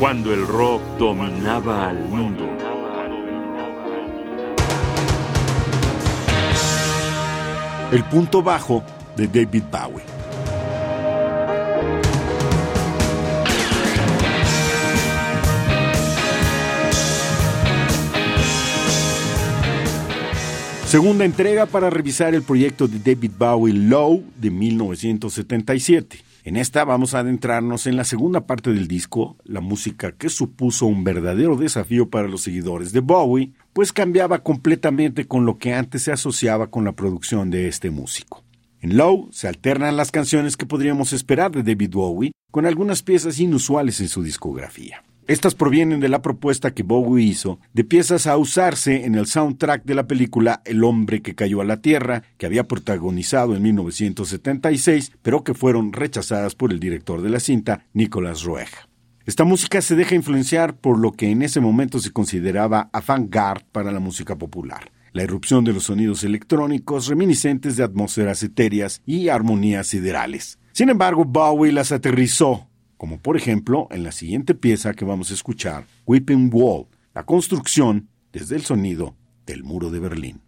cuando el rock dominaba al mundo. El punto bajo de David Bowie. Segunda entrega para revisar el proyecto de David Bowie Low de 1977. En esta vamos a adentrarnos en la segunda parte del disco, la música que supuso un verdadero desafío para los seguidores de Bowie, pues cambiaba completamente con lo que antes se asociaba con la producción de este músico. En Low se alternan las canciones que podríamos esperar de David Bowie con algunas piezas inusuales en su discografía. Estas provienen de la propuesta que Bowie hizo de piezas a usarse en el soundtrack de la película El hombre que cayó a la Tierra, que había protagonizado en 1976, pero que fueron rechazadas por el director de la cinta, Nicolas Roeg. Esta música se deja influenciar por lo que en ese momento se consideraba avant-garde para la música popular la irrupción de los sonidos electrónicos reminiscentes de atmósferas etéreas y armonías siderales. Sin embargo, Bowie las aterrizó como por ejemplo en la siguiente pieza que vamos a escuchar, Whipping Wall, la construcción desde el sonido del muro de Berlín.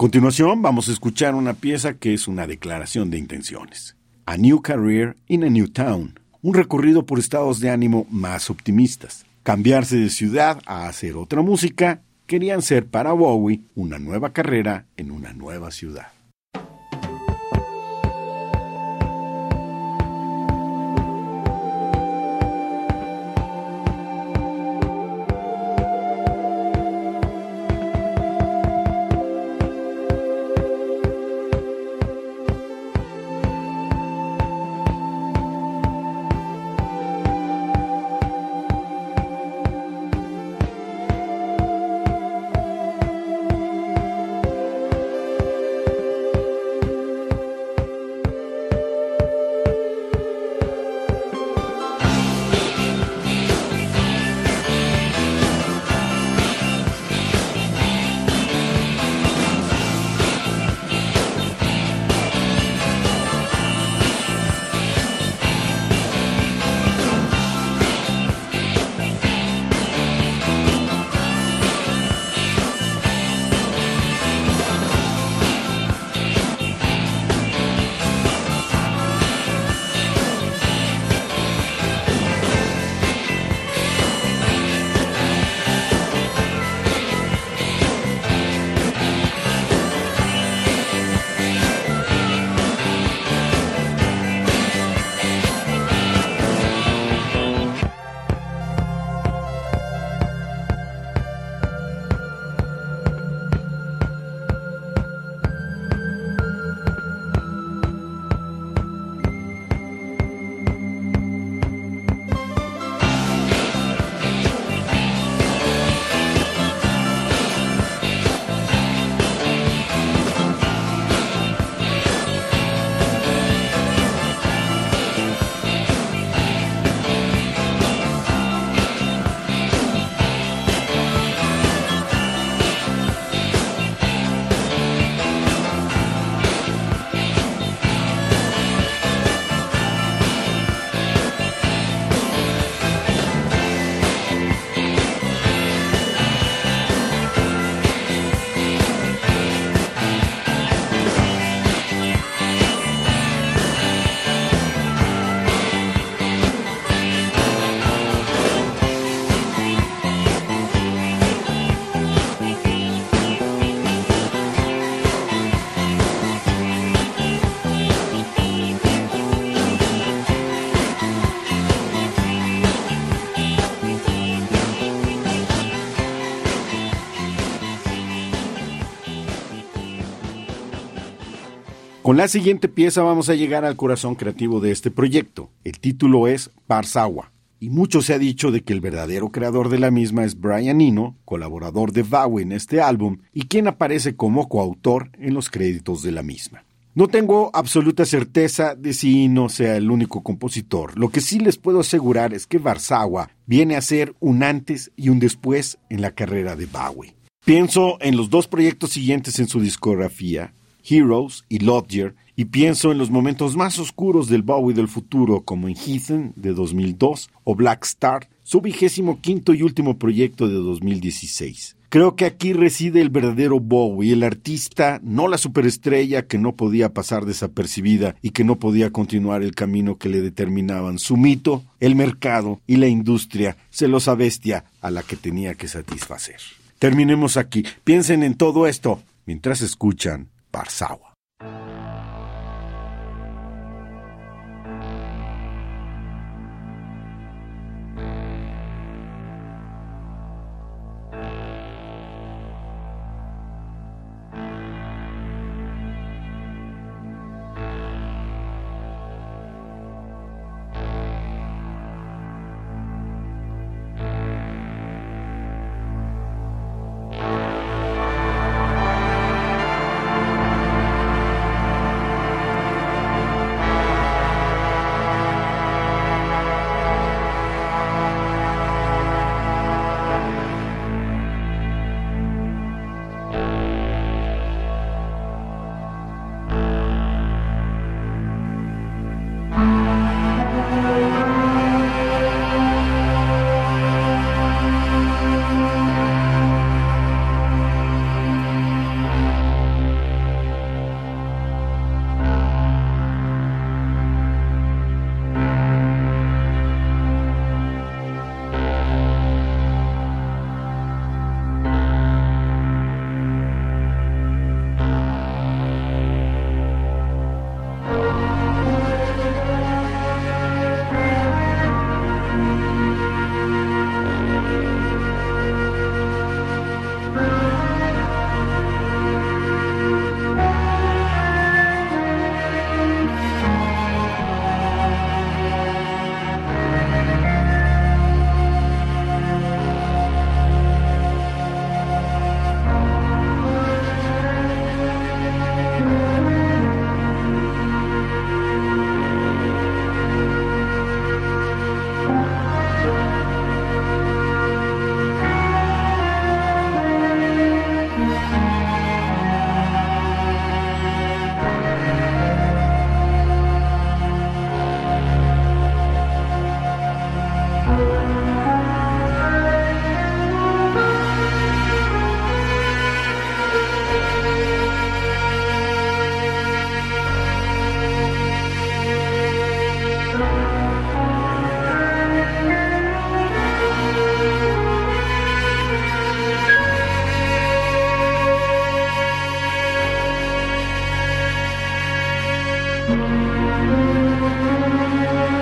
Continuación vamos a escuchar una pieza que es una declaración de intenciones. A New Career in a New Town, un recorrido por estados de ánimo más optimistas. Cambiarse de ciudad a hacer otra música querían ser para Bowie una nueva carrera en una nueva ciudad. Con la siguiente pieza vamos a llegar al corazón creativo de este proyecto. El título es Parsawa. Y mucho se ha dicho de que el verdadero creador de la misma es Brian Eno, colaborador de Bowie en este álbum, y quien aparece como coautor en los créditos de la misma. No tengo absoluta certeza de si Eno sea el único compositor. Lo que sí les puedo asegurar es que Barsawa viene a ser un antes y un después en la carrera de Bowie. Pienso en los dos proyectos siguientes en su discografía, Heroes y Lodger, y pienso en los momentos más oscuros del Bowie del futuro, como en Heathen de 2002 o Black Star, su vigésimo quinto y último proyecto de 2016. Creo que aquí reside el verdadero Bowie, el artista, no la superestrella que no podía pasar desapercibida y que no podía continuar el camino que le determinaban su mito, el mercado y la industria, celosa bestia a la que tenía que satisfacer. Terminemos aquí. Piensen en todo esto mientras escuchan Barçal. Thank you.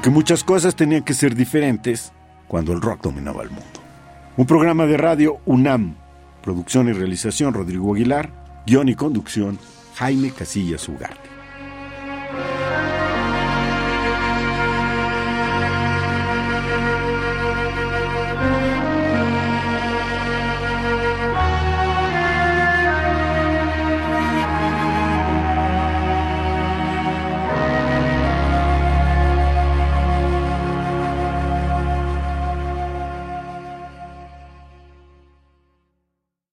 Porque muchas cosas tenían que ser diferentes cuando el rock dominaba el mundo. Un programa de radio UNAM, producción y realización Rodrigo Aguilar, guion y conducción Jaime Casillas Ugarte.